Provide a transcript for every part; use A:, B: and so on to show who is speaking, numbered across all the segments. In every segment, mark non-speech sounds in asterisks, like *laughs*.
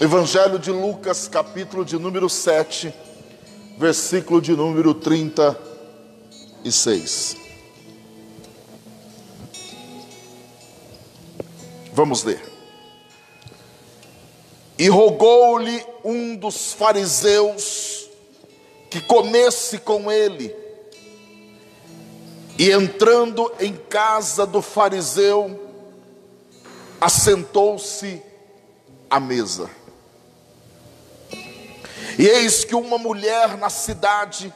A: Evangelho de Lucas, capítulo de número 7, versículo de número 36. Vamos ler. E rogou-lhe um dos fariseus que comesse com ele. E entrando em casa do fariseu, assentou-se à mesa. E eis que uma mulher na cidade,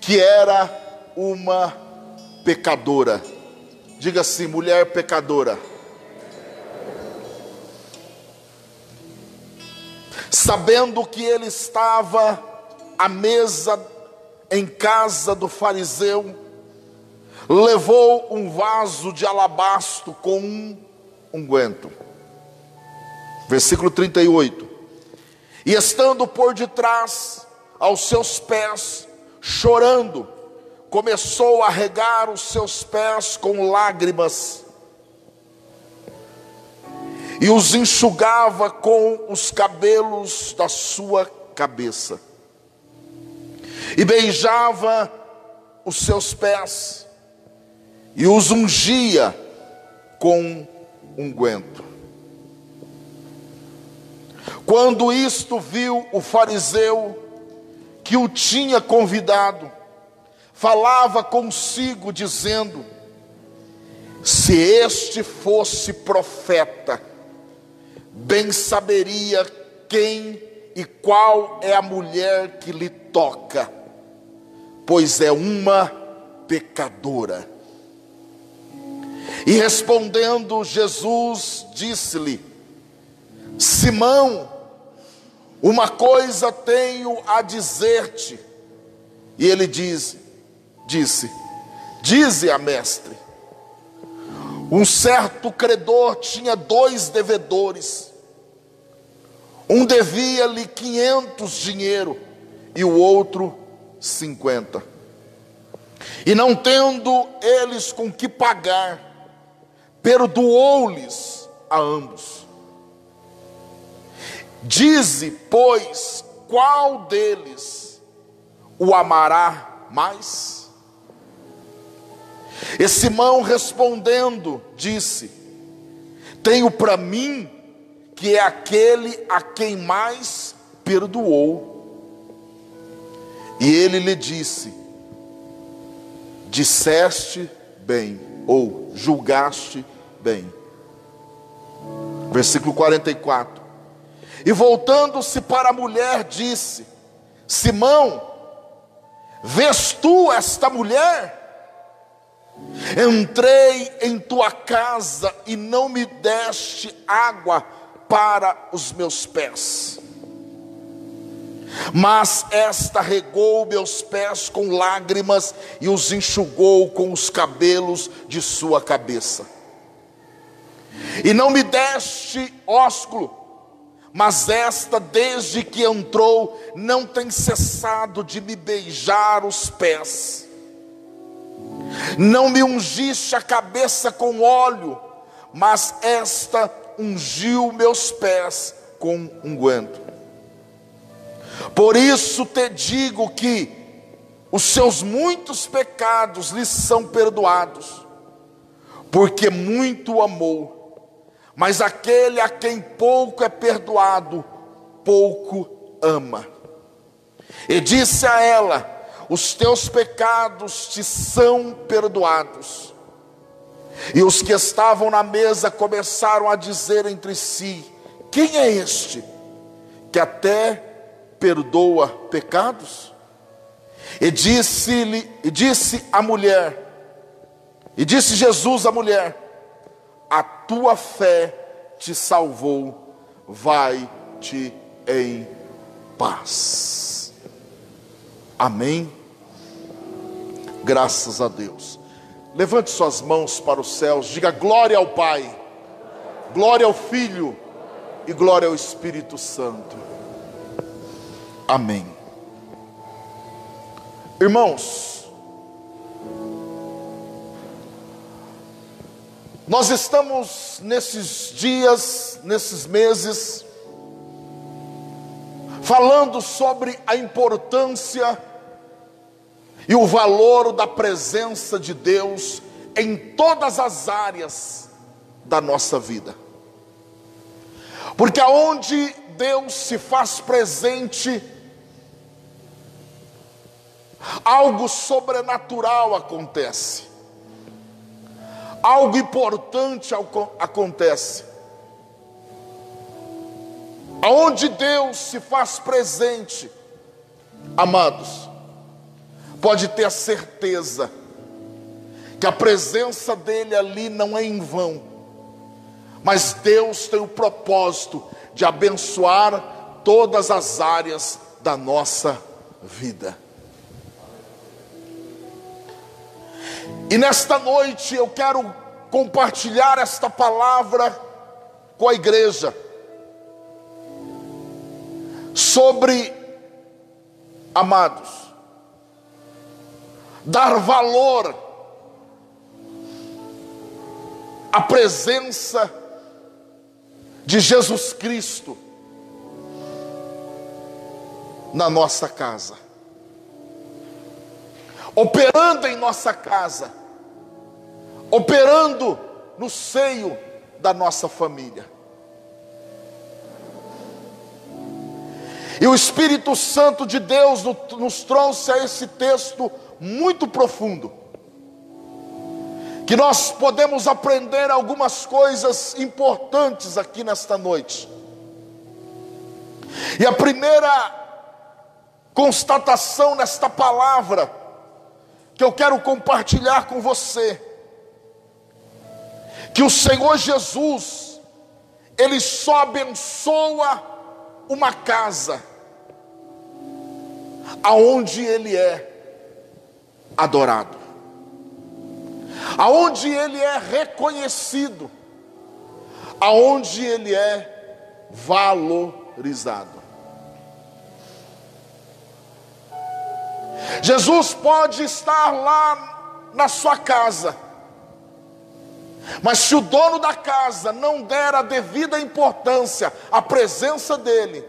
A: que era uma pecadora, diga assim, mulher pecadora, sabendo que ele estava à mesa em casa do fariseu, levou um vaso de alabastro com um unguento. Versículo 38. E estando por detrás aos seus pés, chorando, começou a regar os seus pés com lágrimas e os enxugava com os cabelos da sua cabeça, e beijava os seus pés, e os ungia com unguento. Quando isto viu o fariseu que o tinha convidado, falava consigo, dizendo: Se este fosse profeta, bem saberia quem e qual é a mulher que lhe toca, pois é uma pecadora. E respondendo Jesus, disse-lhe: Simão, uma coisa tenho a dizer-te. E ele diz, disse: Dize a mestre. Um certo credor tinha dois devedores. Um devia-lhe quinhentos dinheiro e o outro cinquenta. E não tendo eles com que pagar, perdoou-lhes a ambos. Dize, pois, qual deles o amará mais? E Simão respondendo, disse: Tenho para mim que é aquele a quem mais perdoou. E ele lhe disse: Disseste bem, ou julgaste bem. Versículo 44. E voltando-se para a mulher, disse: Simão, vês tu esta mulher? Entrei em tua casa e não me deste água para os meus pés. Mas esta regou meus pés com lágrimas e os enxugou com os cabelos de sua cabeça. E não me deste ósculo, mas esta, desde que entrou, não tem cessado de me beijar os pés. Não me ungiste a cabeça com óleo, mas esta ungiu meus pés com unguento. Por isso te digo que os seus muitos pecados lhe são perdoados, porque muito amou. Mas aquele a quem pouco é perdoado, pouco ama. E disse a ela: Os teus pecados te são perdoados. E os que estavam na mesa começaram a dizer entre si: Quem é este que até perdoa pecados? E disse-lhe, e disse a mulher, e disse Jesus à mulher: A tua fé te salvou, vai-te em paz. Amém. Graças a Deus. Levante suas mãos para os céus, diga glória ao Pai, glória ao Filho e glória ao Espírito Santo. Amém. Irmãos, nós estamos nesses dias, nesses meses, falando sobre a importância e o valor da presença de Deus em todas as áreas da nossa vida. Porque aonde Deus se faz presente, algo sobrenatural acontece, algo importante acontece. Aonde Deus se faz presente, amados, pode ter a certeza que a presença dEle ali não é em vão, mas Deus tem o propósito de abençoar todas as áreas da nossa vida. E nesta noite eu quero compartilhar esta palavra com a igreja sobre, amados, dar valor à presença de Jesus Cristo na nossa casa, operando em nossa casa, operando no seio da nossa família. E o Espírito Santo de Deus nos trouxe a esse texto muito profundo, que nós podemos aprender algumas coisas importantes aqui nesta noite. E a primeira constatação nesta palavra, que eu quero compartilhar com você, que o Senhor Jesus, Ele só abençoa uma casa aonde ele é adorado, aonde ele é reconhecido, aonde ele é valorizado. Jesus pode estar lá na sua casa, mas se o dono da casa não der a devida importância à presença dele,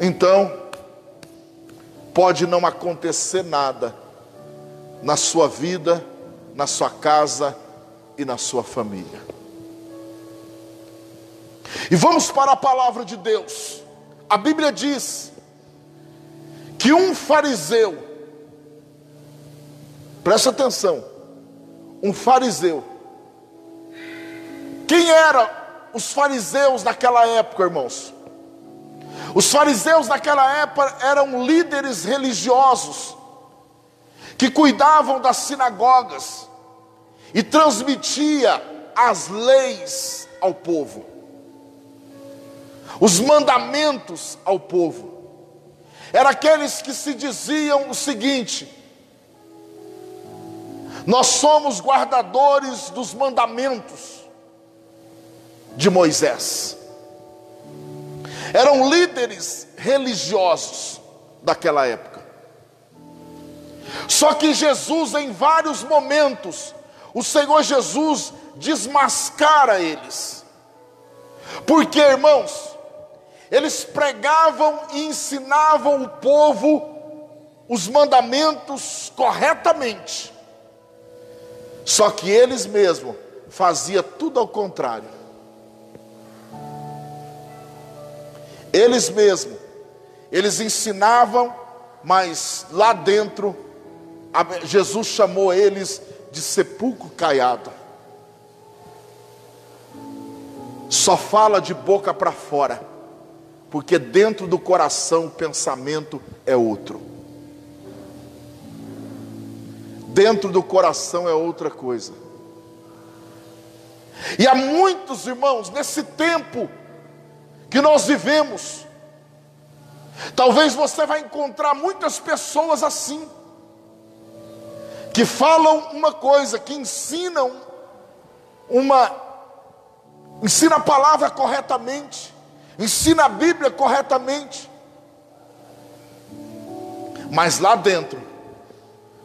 A: então pode não acontecer nada na sua vida, na sua casa e na sua família. E vamos para a palavra de Deus. A Bíblia diz que um fariseu, presta atenção, um fariseu, quem eram os fariseus naquela época, irmãos? Os fariseus naquela época eram líderes religiosos que cuidavam das sinagogas e transmitia as leis ao povo. Os mandamentos ao povo. Eram aqueles que se diziam o seguinte: Nós somos guardadores dos mandamentos de Moisés eram líderes religiosos daquela época. Só que Jesus, em vários momentos, o Senhor Jesus desmascara eles. Porque, irmãos, eles pregavam e ensinavam o povo os mandamentos corretamente. Só que eles mesmos faziam tudo ao contrário. Eles mesmos, eles ensinavam, mas lá dentro, Jesus chamou eles de sepulcro caiado. Só fala de boca para fora, porque dentro do coração o pensamento é outro. Dentro do coração é outra coisa. E há muitos irmãos nesse tempo que nós vivemos. Talvez você vai encontrar muitas pessoas assim, que falam uma coisa, que ensinam uma, ensina a palavra corretamente, ensina a Bíblia corretamente, mas lá dentro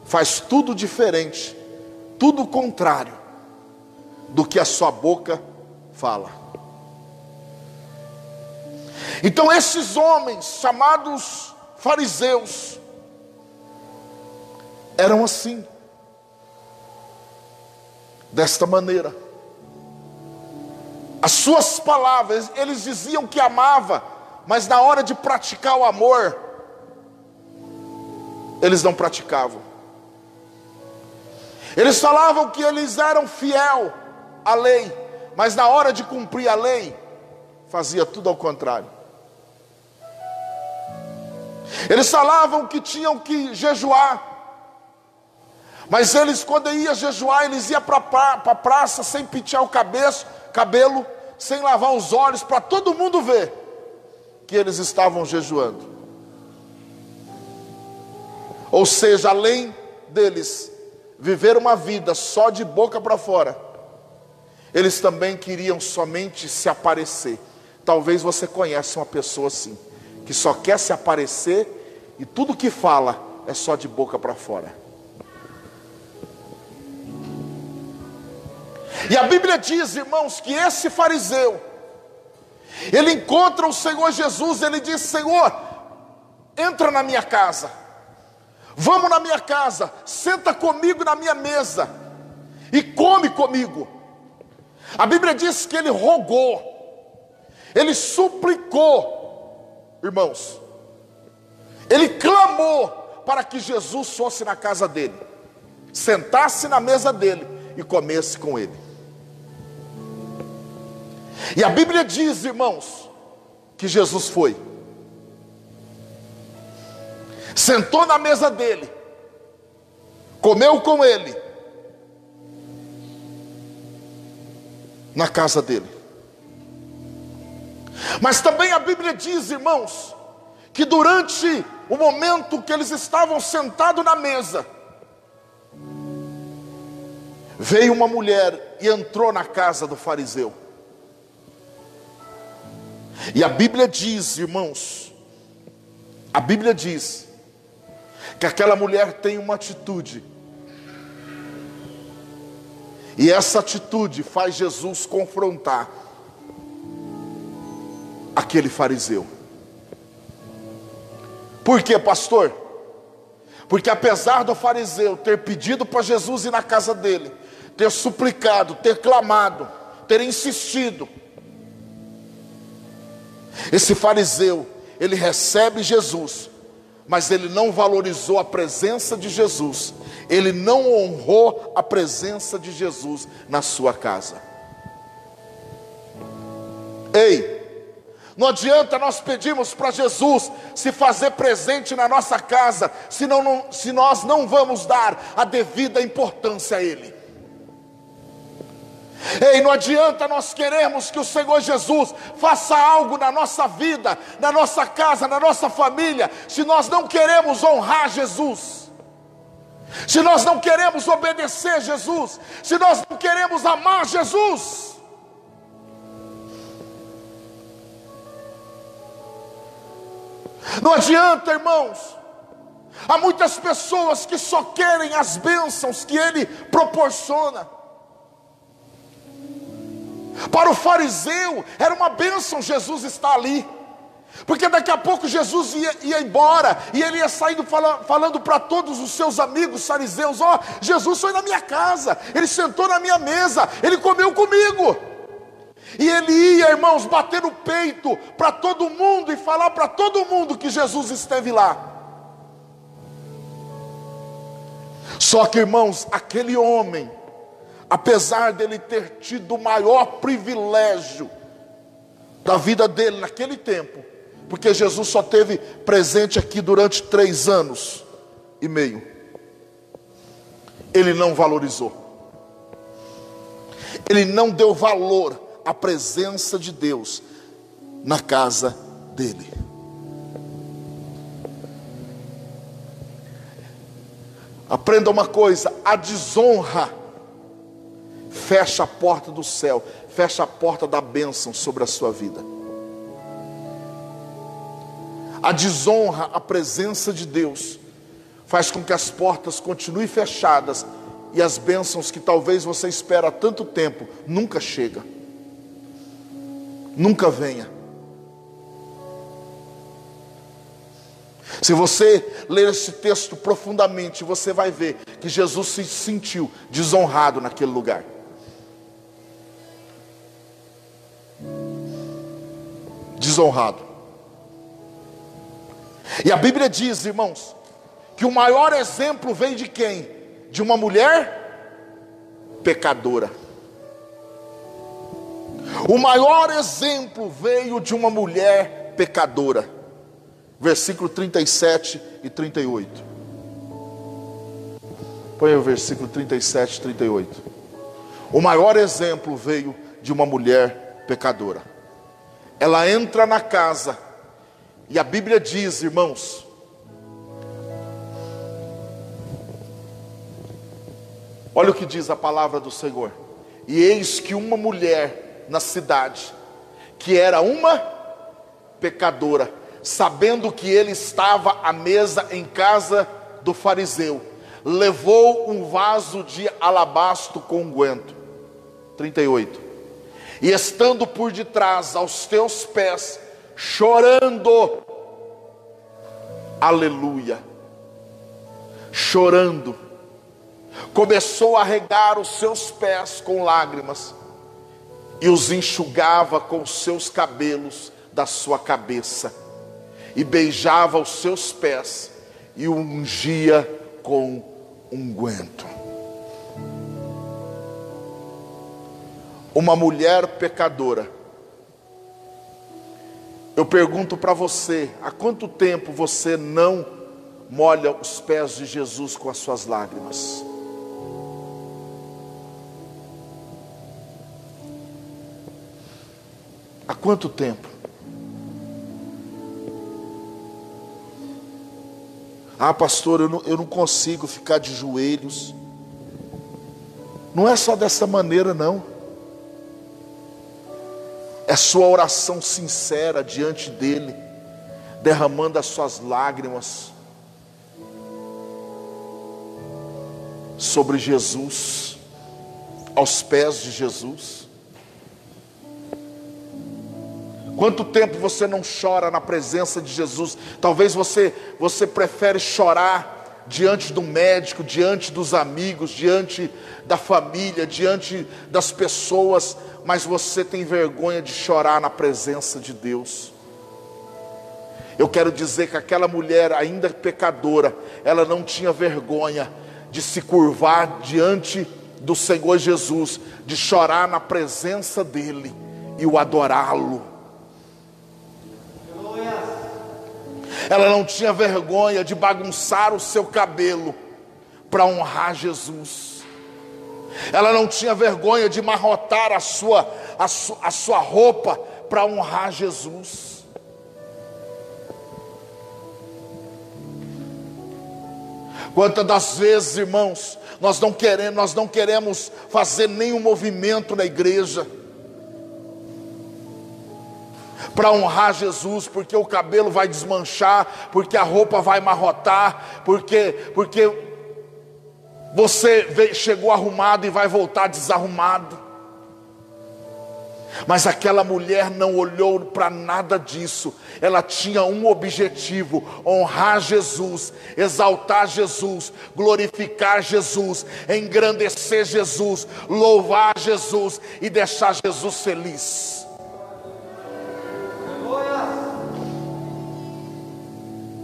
A: faz tudo diferente, tudo contrário do que a sua boca fala. Então, esses homens, chamados fariseus, eram assim, desta maneira. As suas palavras, eles diziam que amava, mas na hora de praticar o amor, eles não praticavam. Eles falavam que eles eram fiel à lei, mas na hora de cumprir a lei, fazia tudo ao contrário. Eles falavam que tinham que jejuar, mas eles, quando iam jejuar, eles iam para a praça sem pentear o cabeço, cabelo, sem lavar os olhos, para todo mundo ver que eles estavam jejuando. Ou seja, além deles viver uma vida só de boca para fora, eles também queriam somente se aparecer. Talvez você conheça uma pessoa assim, que só quer se aparecer e tudo que fala é só de boca para fora. E a Bíblia diz, irmãos, que esse fariseu, ele encontra o Senhor Jesus, ele diz: Senhor, entra na minha casa, vamos na minha casa, senta comigo na minha mesa e come comigo. A Bíblia diz que ele rogou, ele suplicou, irmãos, ele clamou para que Jesus fosse na casa dele, sentasse na mesa dele e comesse com ele. E a Bíblia diz, irmãos, que Jesus foi, sentou na mesa dele, comeu com ele, na casa dele. Mas também a Bíblia diz, irmãos, que durante o momento que eles estavam sentados na mesa, veio uma mulher e entrou na casa do fariseu. E a Bíblia diz, irmãos, a Bíblia diz que aquela mulher tem uma atitude. E essa atitude faz Jesus confrontar aquele fariseu. Por quê, pastor? Porque apesar do fariseu ter pedido para Jesus ir na casa dele, ter suplicado, ter clamado, ter insistido, esse fariseu, ele recebe Jesus, mas ele não valorizou a presença de Jesus, ele não honrou a presença de Jesus na sua casa. Ei, não adianta nós pedirmos para Jesus se fazer presente na nossa casa, se, não, se nós não vamos dar a devida importância a Ele. Ei, não adianta nós queremos que o Senhor Jesus faça algo na nossa vida, na nossa casa, na nossa família, se nós não queremos honrar Jesus, se nós não queremos obedecer Jesus, se nós não queremos amar Jesus. Não adianta, irmãos. Há muitas pessoas que só querem as bênçãos que Ele proporciona. Para o fariseu era uma bênção Jesus estar ali. Porque daqui a pouco Jesus ia, ia embora e ele ia saindo fala, falando para todos os seus amigos fariseus: Ó, oh, Jesus foi na minha casa, ele sentou na minha mesa, ele comeu comigo. E ele ia, irmãos, bater no peito para todo mundo e falar para todo mundo que Jesus esteve lá. Só que, irmãos, aquele homem, apesar dele ter tido o maior privilégio da vida dele naquele tempo, porque Jesus só teve presente aqui durante três anos e meio, ele não valorizou, ele não deu valor à presença de Deus na casa dele. Aprenda uma coisa: a desonra fecha a porta do céu, fecha a porta da bênção sobre a sua vida. A desonra, a presença de Deus, faz com que as portas continuem fechadas e as bênçãos que talvez você espera há tanto tempo nunca chega, nunca venha. Se você ler esse texto profundamente, você vai ver que Jesus se sentiu desonrado naquele lugar. Desonrado. E a Bíblia diz, irmãos, que o maior exemplo vem de quem? De uma mulher pecadora. O maior exemplo veio de uma mulher pecadora. Versículo 37 e 38. Põe o versículo 37 e 38. O maior exemplo veio de uma mulher pecadora. Ela entra na casa, e a Bíblia diz, irmãos, olha o que diz a palavra do Senhor. E eis que uma mulher na cidade, que era uma pecadora, sabendo que ele estava à mesa em casa do fariseu, levou um vaso de alabastro com unguento. 38. E estando por detrás aos teus pés, chorando, aleluia, chorando, começou a regar os seus pés com lágrimas e os enxugava com os seus cabelos da sua cabeça, e beijava os seus pés, e o ungia com unguento. Uma mulher pecadora. Eu pergunto para você: há quanto tempo você não molha os pés de Jesus com as suas lágrimas? Quanto tempo? Ah, pastor, eu não, eu não consigo ficar de joelhos. Não é só dessa maneira, não. É sua oração sincera diante dEle, derramando as suas lágrimas sobre Jesus, aos pés de Jesus. Quanto tempo você não chora na presença de Jesus? Talvez você você prefere chorar diante do médico, diante dos amigos, diante da família, diante das pessoas, mas você tem vergonha de chorar na presença de Deus. Eu quero dizer que aquela mulher, ainda pecadora, ela não tinha vergonha de se curvar diante do Senhor Jesus, de chorar na presença dEle e o adorá-lo. Ela não tinha vergonha de bagunçar o seu cabelo para honrar Jesus. Ela não tinha vergonha de marrotar a sua, a, su, a sua roupa para honrar Jesus. Quantas das vezes, irmãos, nós não queremos, nós não queremos fazer nenhum movimento na igreja para honrar Jesus, porque o cabelo vai desmanchar, porque a roupa vai marrotar, porque porque você chegou arrumado e vai voltar desarrumado. Mas aquela mulher não olhou para nada disso, ela tinha um objetivo: honrar Jesus, exaltar Jesus, glorificar Jesus, engrandecer Jesus, louvar Jesus e deixar Jesus feliz.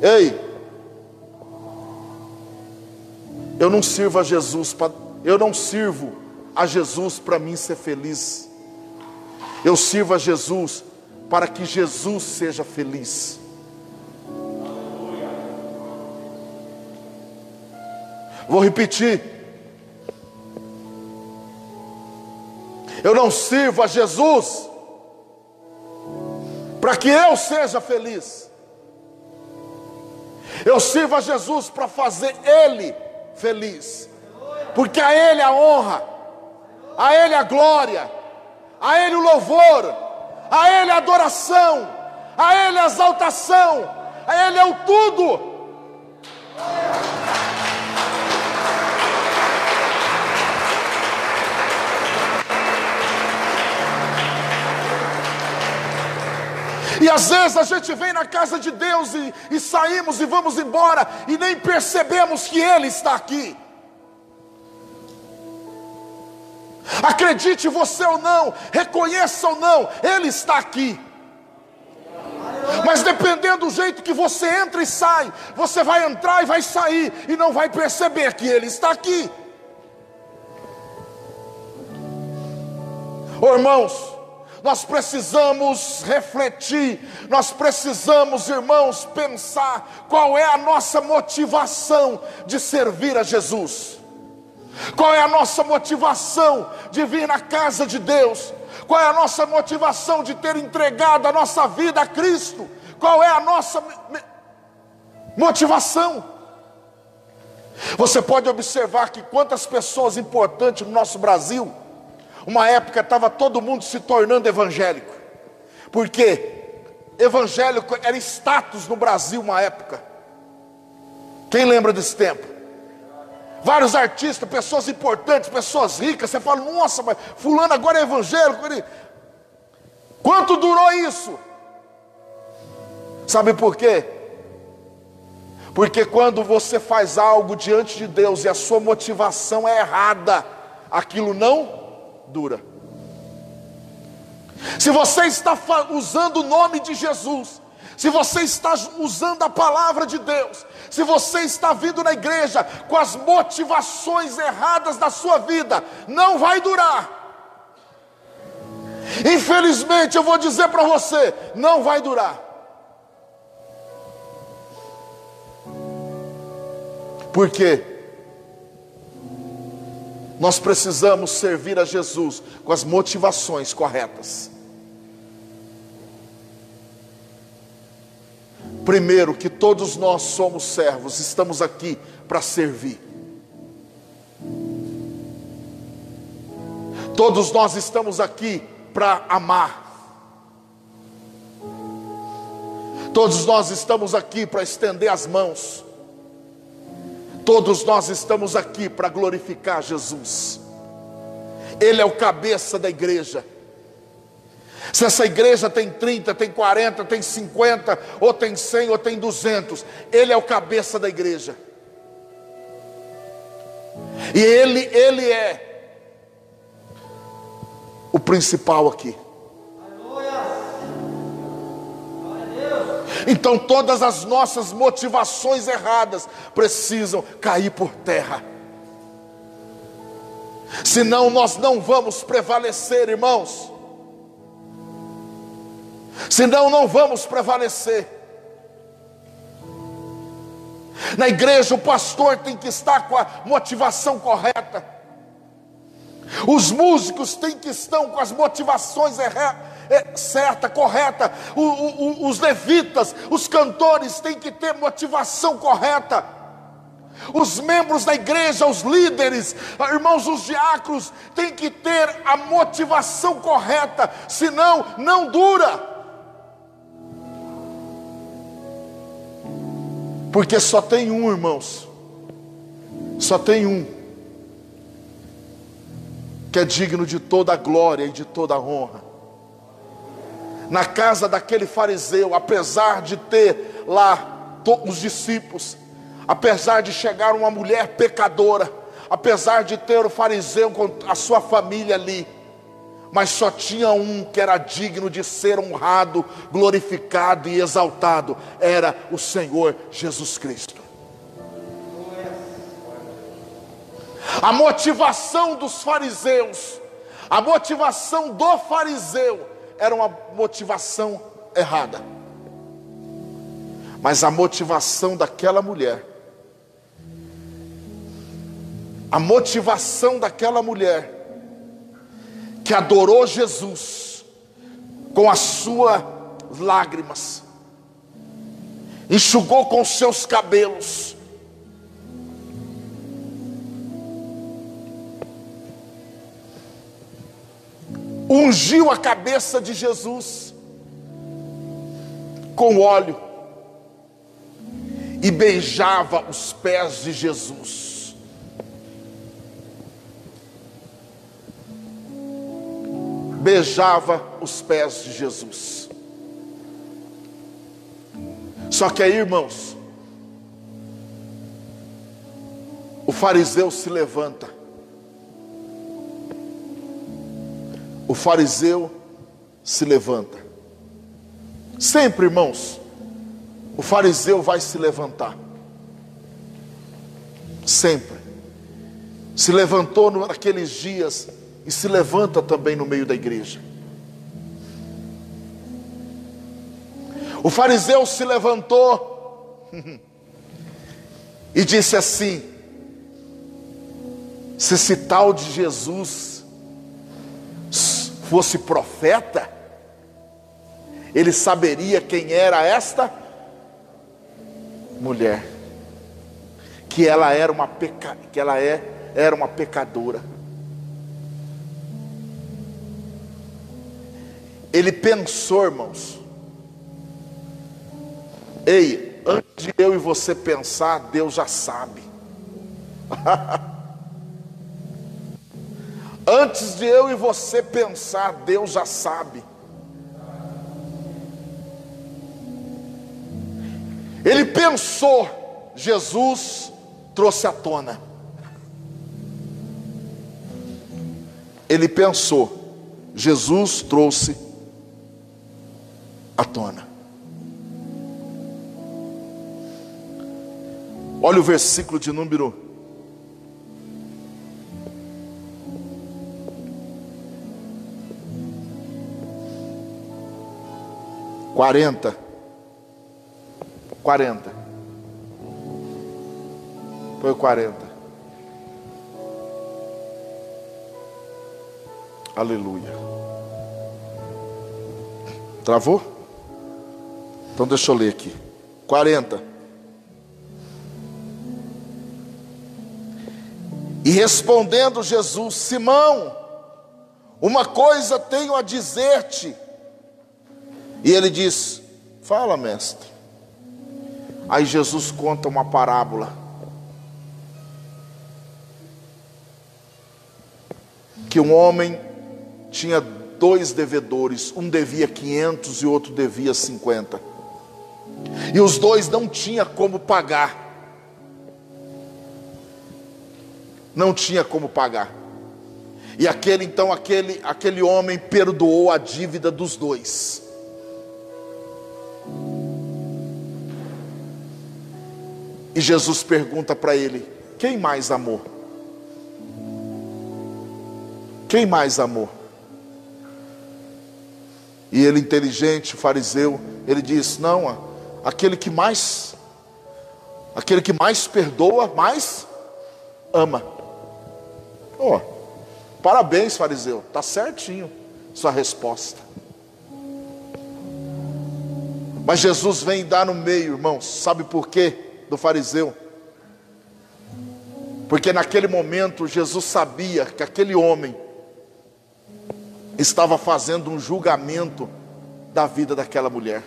A: Ei, eu não sirvo a Jesus para, eu não sirvo a Jesus para mim ser feliz. Eu sirvo a Jesus para que Jesus seja feliz. Vou repetir. Eu não sirvo a Jesus para que eu seja feliz. Eu sirvo a Jesus para fazer Ele feliz, porque a Ele a honra, a Ele a glória, a Ele o louvor, a Ele a adoração, a Ele a exaltação, a Ele é o tudo. E às vezes a gente vem na casa de Deus e, e saímos e vamos embora e nem percebemos que Ele está aqui. Acredite você ou não, reconheça ou não, Ele está aqui. Mas dependendo do jeito que você entra e sai, você vai entrar e vai sair e não vai perceber que Ele está aqui. Oh, irmãos, nós precisamos refletir, nós precisamos, irmãos, pensar qual é a nossa motivação de servir a Jesus. Qual é a nossa motivação de vir na casa de Deus? Qual é a nossa motivação de ter entregado a nossa vida a Cristo? Qual é a nossa motivação? Você pode observar que quantas pessoas importantes no nosso Brasil, uma época estava todo mundo se tornando evangélico, porque evangélico era status no Brasil uma época. Quem lembra desse tempo? Vários artistas, pessoas importantes, pessoas ricas, você fala, nossa, mas fulano agora é evangélico. Ele... Quanto durou isso? Sabe por quê? Porque quando você faz algo diante de Deus e a sua motivação é errada, aquilo não dura. Se você está usando o nome de Jesus, se você está usando a palavra de Deus, se você está vindo na igreja com as motivações erradas da sua vida, não vai durar. Infelizmente, eu vou dizer para você: não vai durar. Porque nós precisamos servir a Jesus com as motivações corretas. Primeiro, que todos nós somos servos, estamos aqui para servir. Todos nós estamos aqui para amar. Todos nós estamos aqui para estender as mãos. Todos nós estamos aqui para glorificar Jesus. Ele é o cabeça da igreja. Se essa igreja tem 30, tem 40, tem 50, ou tem 100, ou tem 200, ele é o cabeça da igreja. E ele, ele é o principal aqui. Então todas as nossas motivações erradas precisam cair por terra. Senão nós não vamos prevalecer, irmãos senão não vamos prevalecer. Na igreja, o pastor tem que estar com a motivação correta, os músicos têm que estar com as motivações é, certa, correta, o, o, os levitas, os cantores têm que ter motivação correta. Os membros da igreja, os líderes, irmãos, os diáconos, têm que ter a motivação correta, senão não dura. Porque só tem um, irmãos. Só tem um. Que é digno de toda a glória e de toda a honra. Na casa daquele fariseu, apesar de ter lá os discípulos, apesar de chegar uma mulher pecadora, apesar de ter o fariseu com a sua família ali, mas só tinha um que era digno de ser honrado, glorificado e exaltado: era o Senhor Jesus Cristo. A motivação dos fariseus, a motivação do fariseu, era uma motivação errada, mas a motivação daquela mulher, a motivação daquela mulher, que adorou Jesus com as suas lágrimas, enxugou com seus cabelos, ungiu a cabeça de Jesus com óleo e beijava os pés de Jesus. beijava os pés de Jesus. Só que aí, irmãos, o fariseu se levanta. O fariseu se levanta. Sempre, irmãos, o fariseu vai se levantar. Sempre. Se levantou naqueles dias e se levanta também no meio da igreja. O fariseu se levantou *laughs* e disse assim: se esse tal de Jesus fosse profeta, ele saberia quem era esta mulher, que ela era uma peca, que ela é, era uma pecadora. Ele pensou, irmãos. Ei, antes de eu e você pensar, Deus já sabe. *laughs* antes de eu e você pensar, Deus já sabe. Ele pensou, Jesus trouxe à tona. Ele pensou, Jesus trouxe à tona. Olha o versículo de número quarenta. 40. Foi 40. Aleluia. Travou? Então deixa eu ler aqui. 40. E respondendo Jesus, Simão, uma coisa tenho a dizer-te. E ele diz: Fala, mestre. Aí Jesus conta uma parábola. Que um homem tinha dois devedores, um devia 500 e outro devia 50. E os dois não tinha como pagar. Não tinha como pagar. E aquele então aquele aquele homem perdoou a dívida dos dois. E Jesus pergunta para ele: Quem mais amou? Quem mais amou? E ele, inteligente, fariseu, ele diz: Não, aquele que mais, aquele que mais perdoa, mais ama. Oh, parabéns, fariseu, está certinho sua resposta. Mas Jesus vem dar no meio, irmãos, sabe por quê? Do fariseu. Porque naquele momento Jesus sabia que aquele homem estava fazendo um julgamento da vida daquela mulher.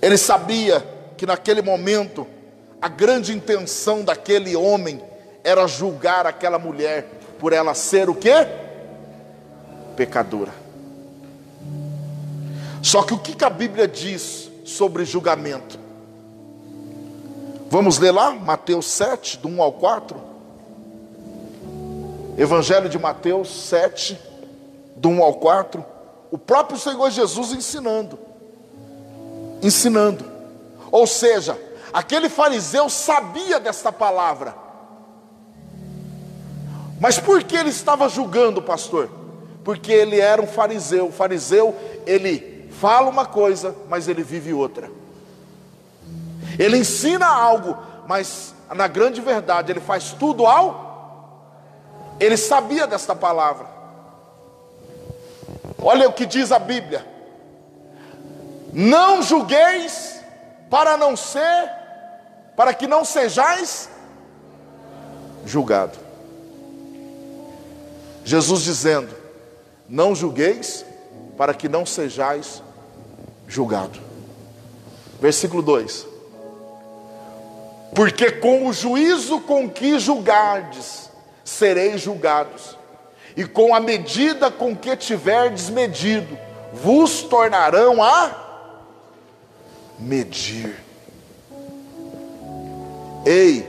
A: Ele sabia que naquele momento a grande intenção daquele homem era julgar aquela mulher por ela ser o quê? Pecadora. Só que o que a Bíblia diz sobre julgamento. Vamos ler lá, Mateus 7, do 1 ao 4. Evangelho de Mateus 7, do 1 ao 4. O próprio Senhor Jesus ensinando. Ensinando. Ou seja, aquele fariseu sabia desta palavra. Mas por que ele estava julgando, pastor? Porque ele era um fariseu. O fariseu, ele fala uma coisa, mas ele vive outra. Ele ensina algo, mas na grande verdade ele faz tudo ao. Ele sabia desta palavra. Olha o que diz a Bíblia: Não julgueis para não ser, para que não sejais julgado. Jesus dizendo: Não julgueis para que não sejais julgado. Versículo 2: Porque com o juízo com que julgardes, sereis julgados, e com a medida com que tiverdes medido, vos tornarão a medir. Ei,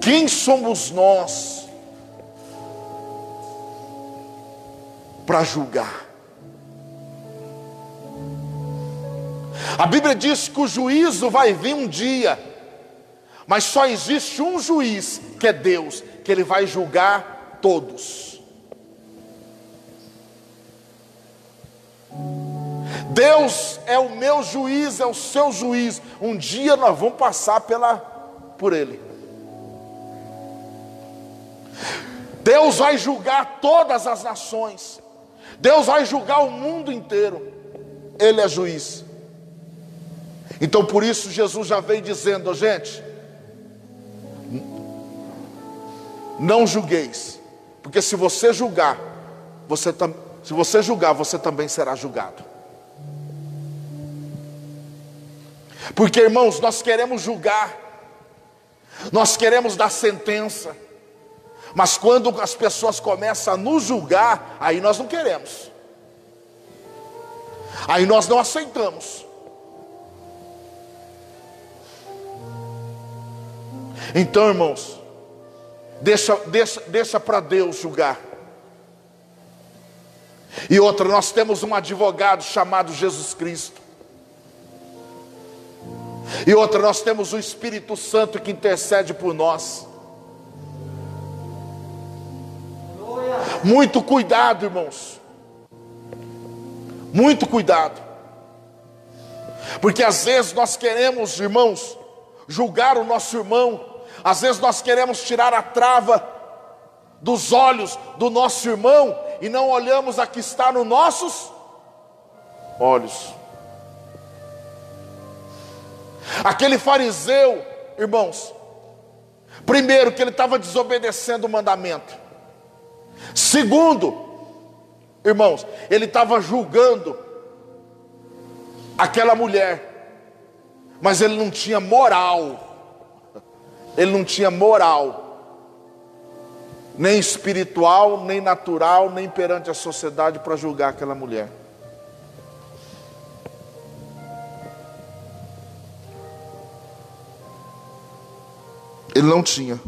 A: quem somos nós para julgar? A Bíblia diz que o juízo vai vir um dia, mas só existe um juiz, que é Deus, que ele vai julgar todos. Deus é o meu juiz, é o seu juiz. Um dia nós vamos passar pela por ele. Deus vai julgar todas as nações. Deus vai julgar o mundo inteiro. Ele é juiz. Então por isso Jesus já vem dizendo, gente, não julgueis, porque se você julgar, você se você julgar, você também será julgado. Porque irmãos, nós queremos julgar, nós queremos dar sentença, mas quando as pessoas começam a nos julgar, aí nós não queremos, aí nós não aceitamos. Então, irmãos, deixa, deixa, deixa para Deus julgar. E outra, nós temos um advogado chamado Jesus Cristo. E outra, nós temos o Espírito Santo que intercede por nós. Muito cuidado, irmãos. Muito cuidado. Porque às vezes nós queremos, irmãos, julgar o nosso irmão às vezes nós queremos tirar a trava dos olhos do nosso irmão e não olhamos a que está nos nossos olhos. Aquele fariseu, irmãos, primeiro que ele estava desobedecendo o mandamento. Segundo, irmãos, ele estava julgando aquela mulher, mas ele não tinha moral ele não tinha moral, nem espiritual, nem natural, nem perante a sociedade para julgar aquela mulher. Ele não tinha.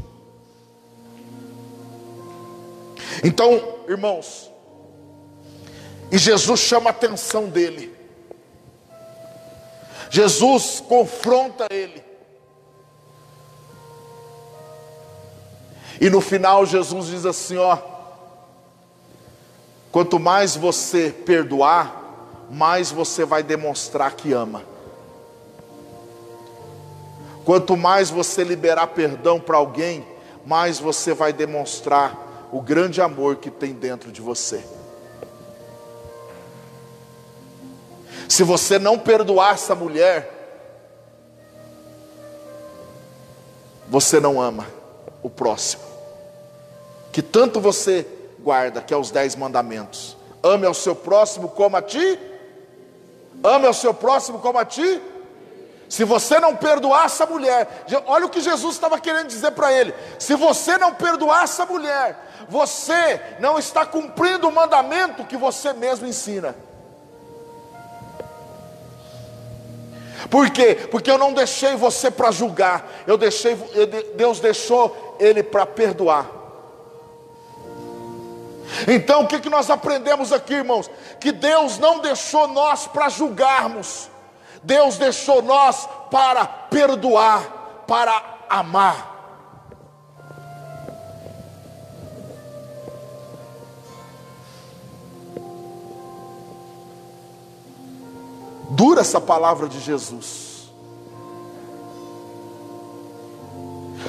A: Então, irmãos, e Jesus chama a atenção dele. Jesus confronta ele. E no final Jesus diz assim: ó, quanto mais você perdoar, mais você vai demonstrar que ama. Quanto mais você liberar perdão para alguém, mais você vai demonstrar o grande amor que tem dentro de você. Se você não perdoar essa mulher, você não ama o próximo que tanto você guarda, que é os dez mandamentos. Ame ao seu próximo como a ti. Ame ao seu próximo como a ti. Se você não perdoar essa mulher, olha o que Jesus estava querendo dizer para ele: se você não perdoar essa mulher, você não está cumprindo o mandamento que você mesmo ensina. Por quê? Porque eu não deixei você para julgar, eu deixei, Deus deixou ele para perdoar. Então o que, que nós aprendemos aqui, irmãos? Que Deus não deixou nós para julgarmos, Deus deixou nós para perdoar, para amar. Dura essa palavra de Jesus.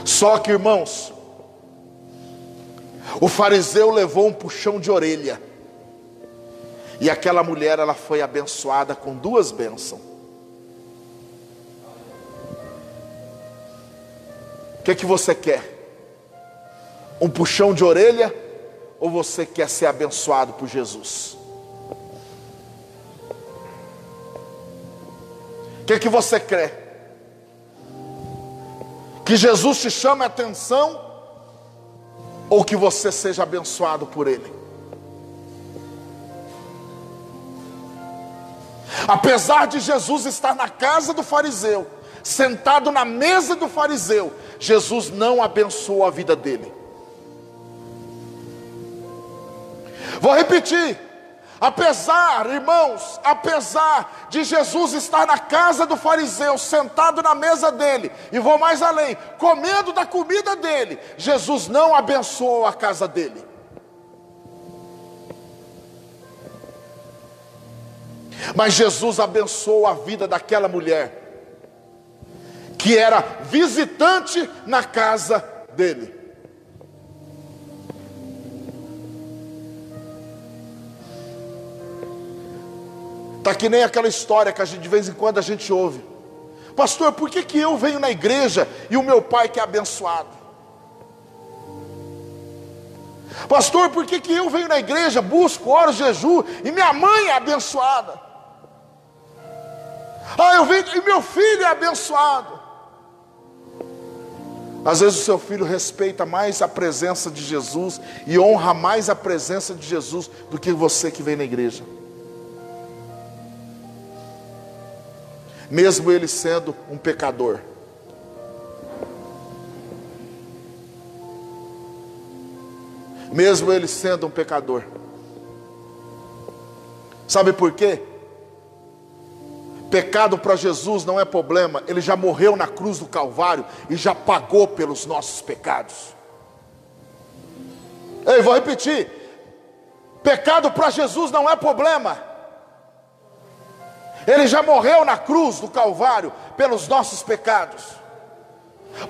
A: Só que, irmãos, o fariseu levou um puxão de orelha. E aquela mulher, ela foi abençoada com duas bênçãos. O que é que você quer? Um puxão de orelha ou você quer ser abençoado por Jesus? O que é que você quer? Que Jesus te chame a atenção ou que você seja abençoado por Ele. Apesar de Jesus estar na casa do fariseu, sentado na mesa do fariseu, Jesus não abençoou a vida dele. Vou repetir. Apesar, irmãos, apesar de Jesus estar na casa do fariseu, sentado na mesa dele, e vou mais além, comendo da comida dele, Jesus não abençoou a casa dele. Mas Jesus abençoou a vida daquela mulher, que era visitante na casa dele. Está que nem aquela história que a gente, de vez em quando a gente ouve. Pastor, por que, que eu venho na igreja e o meu pai que é abençoado? Pastor, por que, que eu venho na igreja, busco, oro, jejum e minha mãe é abençoada? Ah, eu venho e meu filho é abençoado. Às vezes o seu filho respeita mais a presença de Jesus e honra mais a presença de Jesus do que você que vem na igreja. Mesmo ele sendo um pecador. Mesmo ele sendo um pecador. Sabe por quê? Pecado para Jesus não é problema, ele já morreu na cruz do Calvário e já pagou pelos nossos pecados. Ei, vou repetir: pecado para Jesus não é problema, ele já morreu na cruz do Calvário pelos nossos pecados.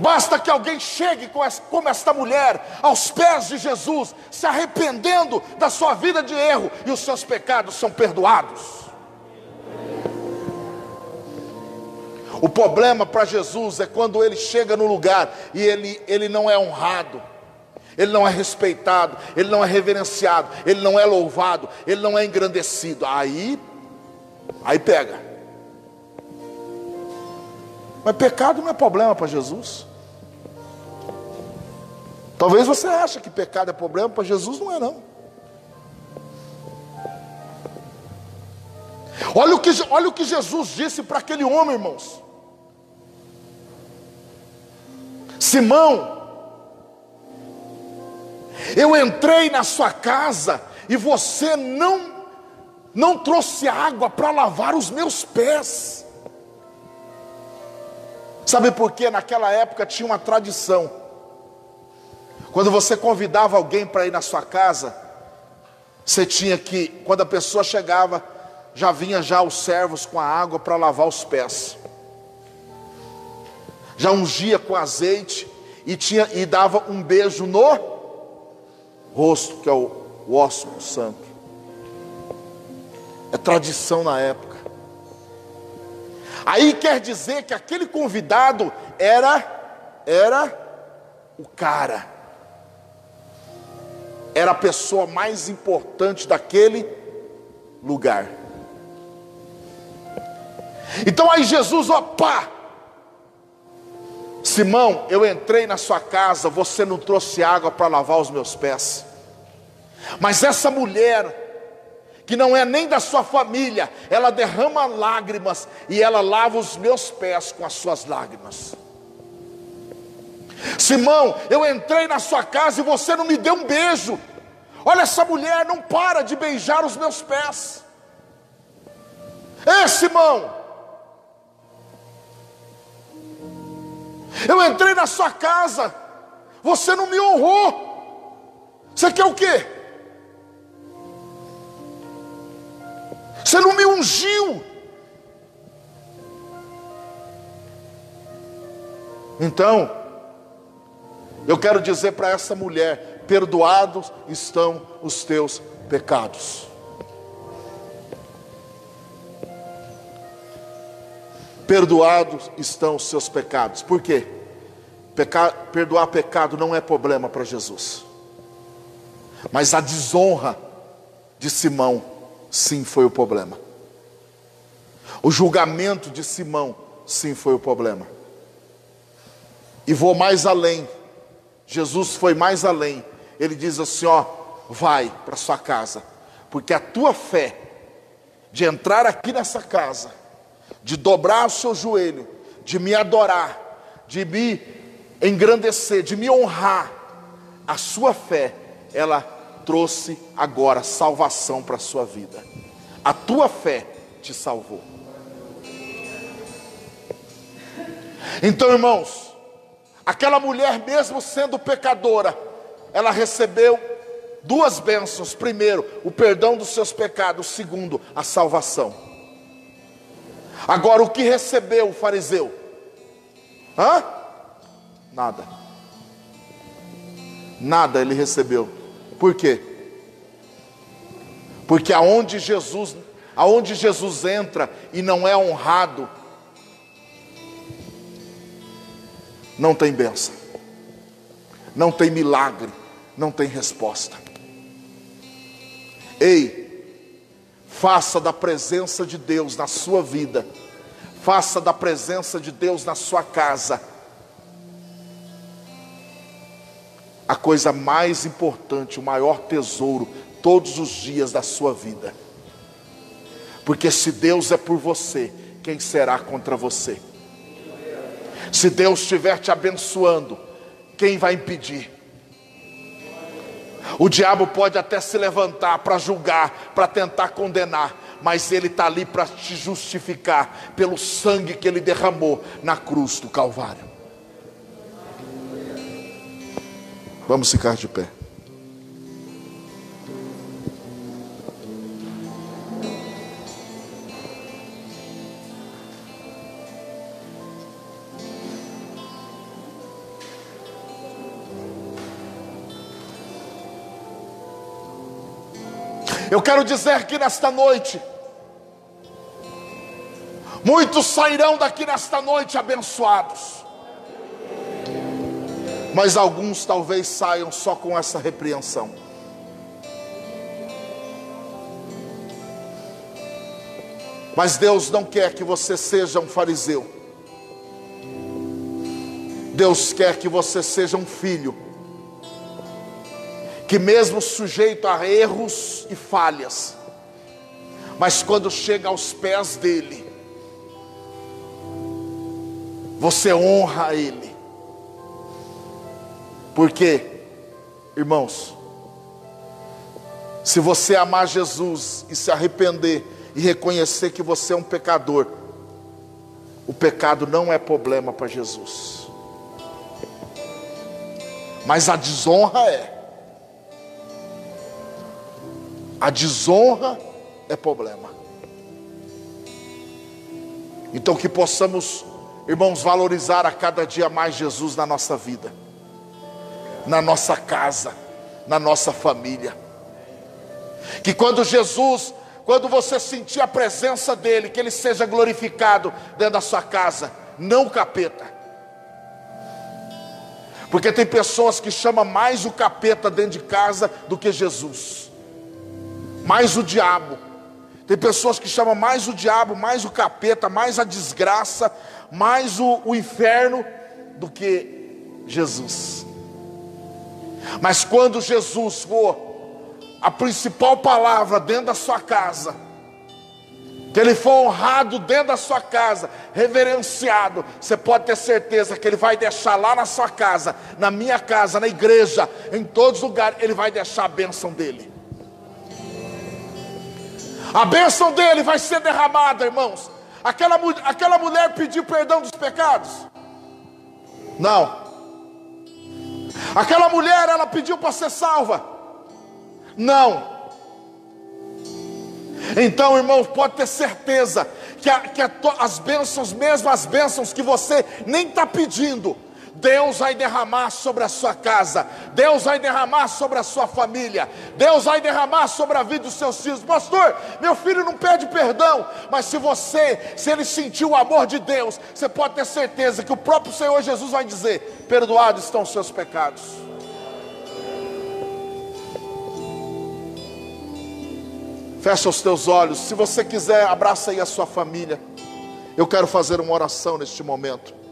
A: Basta que alguém chegue como esta mulher aos pés de Jesus, se arrependendo da sua vida de erro, e os seus pecados são perdoados. O problema para Jesus é quando ele chega no lugar e ele, ele não é honrado, ele não é respeitado, ele não é reverenciado, ele não é louvado, ele não é engrandecido. Aí, aí pega. Mas pecado não é problema para Jesus. Talvez você ache que pecado é problema, para Jesus não é não. Olha o que, olha o que Jesus disse para aquele homem, irmãos. Simão, eu entrei na sua casa e você não não trouxe água para lavar os meus pés. Sabe por quê? Naquela época tinha uma tradição. Quando você convidava alguém para ir na sua casa, você tinha que, quando a pessoa chegava, já vinha já os servos com a água para lavar os pés já ungia com azeite e, tinha, e dava um beijo no rosto, que é o, o ósculo santo. É tradição na época. Aí quer dizer que aquele convidado era era o cara. Era a pessoa mais importante daquele lugar. Então aí Jesus, pá, Simão, eu entrei na sua casa, você não trouxe água para lavar os meus pés. Mas essa mulher, que não é nem da sua família, ela derrama lágrimas e ela lava os meus pés com as suas lágrimas. Simão, eu entrei na sua casa e você não me deu um beijo. Olha, essa mulher não para de beijar os meus pés. Ei, Simão, Eu entrei na sua casa, você não me honrou. Você quer o quê? Você não me ungiu. Então, eu quero dizer para essa mulher: perdoados estão os teus pecados. Perdoados estão os seus pecados. Por quê? Perdoar pecado não é problema para Jesus. Mas a desonra de Simão, sim, foi o problema. O julgamento de Simão, sim, foi o problema. E vou mais além. Jesus foi mais além. Ele diz assim: ó, vai para sua casa, porque a tua fé de entrar aqui nessa casa, de dobrar o seu joelho, de me adorar, de me engrandecer, de me honrar, a sua fé, ela trouxe agora salvação para a sua vida. A tua fé te salvou. Então, irmãos, aquela mulher, mesmo sendo pecadora, ela recebeu duas bênçãos: primeiro, o perdão dos seus pecados, segundo, a salvação. Agora, o que recebeu o fariseu? Hã? Nada. Nada ele recebeu. Por quê? Porque aonde Jesus, aonde Jesus entra e não é honrado, não tem bênção, não tem milagre, não tem resposta. Ei, faça da presença de Deus na sua vida, faça da presença de Deus na sua casa, a coisa mais importante, o maior tesouro, todos os dias da sua vida. Porque se Deus é por você, quem será contra você? Se Deus estiver te abençoando, quem vai impedir? O diabo pode até se levantar para julgar, para tentar condenar, mas ele está ali para te justificar pelo sangue que ele derramou na cruz do Calvário. Vamos ficar de pé. Eu quero dizer que nesta noite, muitos sairão daqui nesta noite abençoados, mas alguns talvez saiam só com essa repreensão. Mas Deus não quer que você seja um fariseu. Deus quer que você seja um filho que, mesmo sujeito a erros e falhas, mas quando chega aos pés dele, você honra ele, porque, irmãos, se você amar Jesus e se arrepender e reconhecer que você é um pecador, o pecado não é problema para Jesus, mas a desonra é. A desonra é problema. Então que possamos, irmãos, valorizar a cada dia mais Jesus na nossa vida, na nossa casa, na nossa família. Que quando Jesus, quando você sentir a presença dele, que ele seja glorificado dentro da sua casa, não o capeta. Porque tem pessoas que chamam mais o capeta dentro de casa do que Jesus mais o diabo. Tem pessoas que chamam mais o diabo, mais o capeta, mais a desgraça, mais o, o inferno do que Jesus. Mas quando Jesus for a principal palavra dentro da sua casa, que ele for honrado dentro da sua casa, reverenciado, você pode ter certeza que ele vai deixar lá na sua casa, na minha casa, na igreja, em todos os lugares, ele vai deixar a bênção dele. A bênção dele vai ser derramada, irmãos. Aquela, aquela mulher pediu perdão dos pecados? Não. Aquela mulher, ela pediu para ser salva? Não. Então, irmãos, pode ter certeza que, a, que a, as bênçãos, mesmo as bênçãos que você nem está pedindo, Deus vai derramar sobre a sua casa, Deus vai derramar sobre a sua família, Deus vai derramar sobre a vida dos seus filhos. Pastor, meu filho não pede perdão, mas se você, se ele sentiu o amor de Deus, você pode ter certeza que o próprio Senhor Jesus vai dizer: Perdoados estão os seus pecados. Fecha os teus olhos. Se você quiser, abraça aí a sua família. Eu quero fazer uma oração neste momento.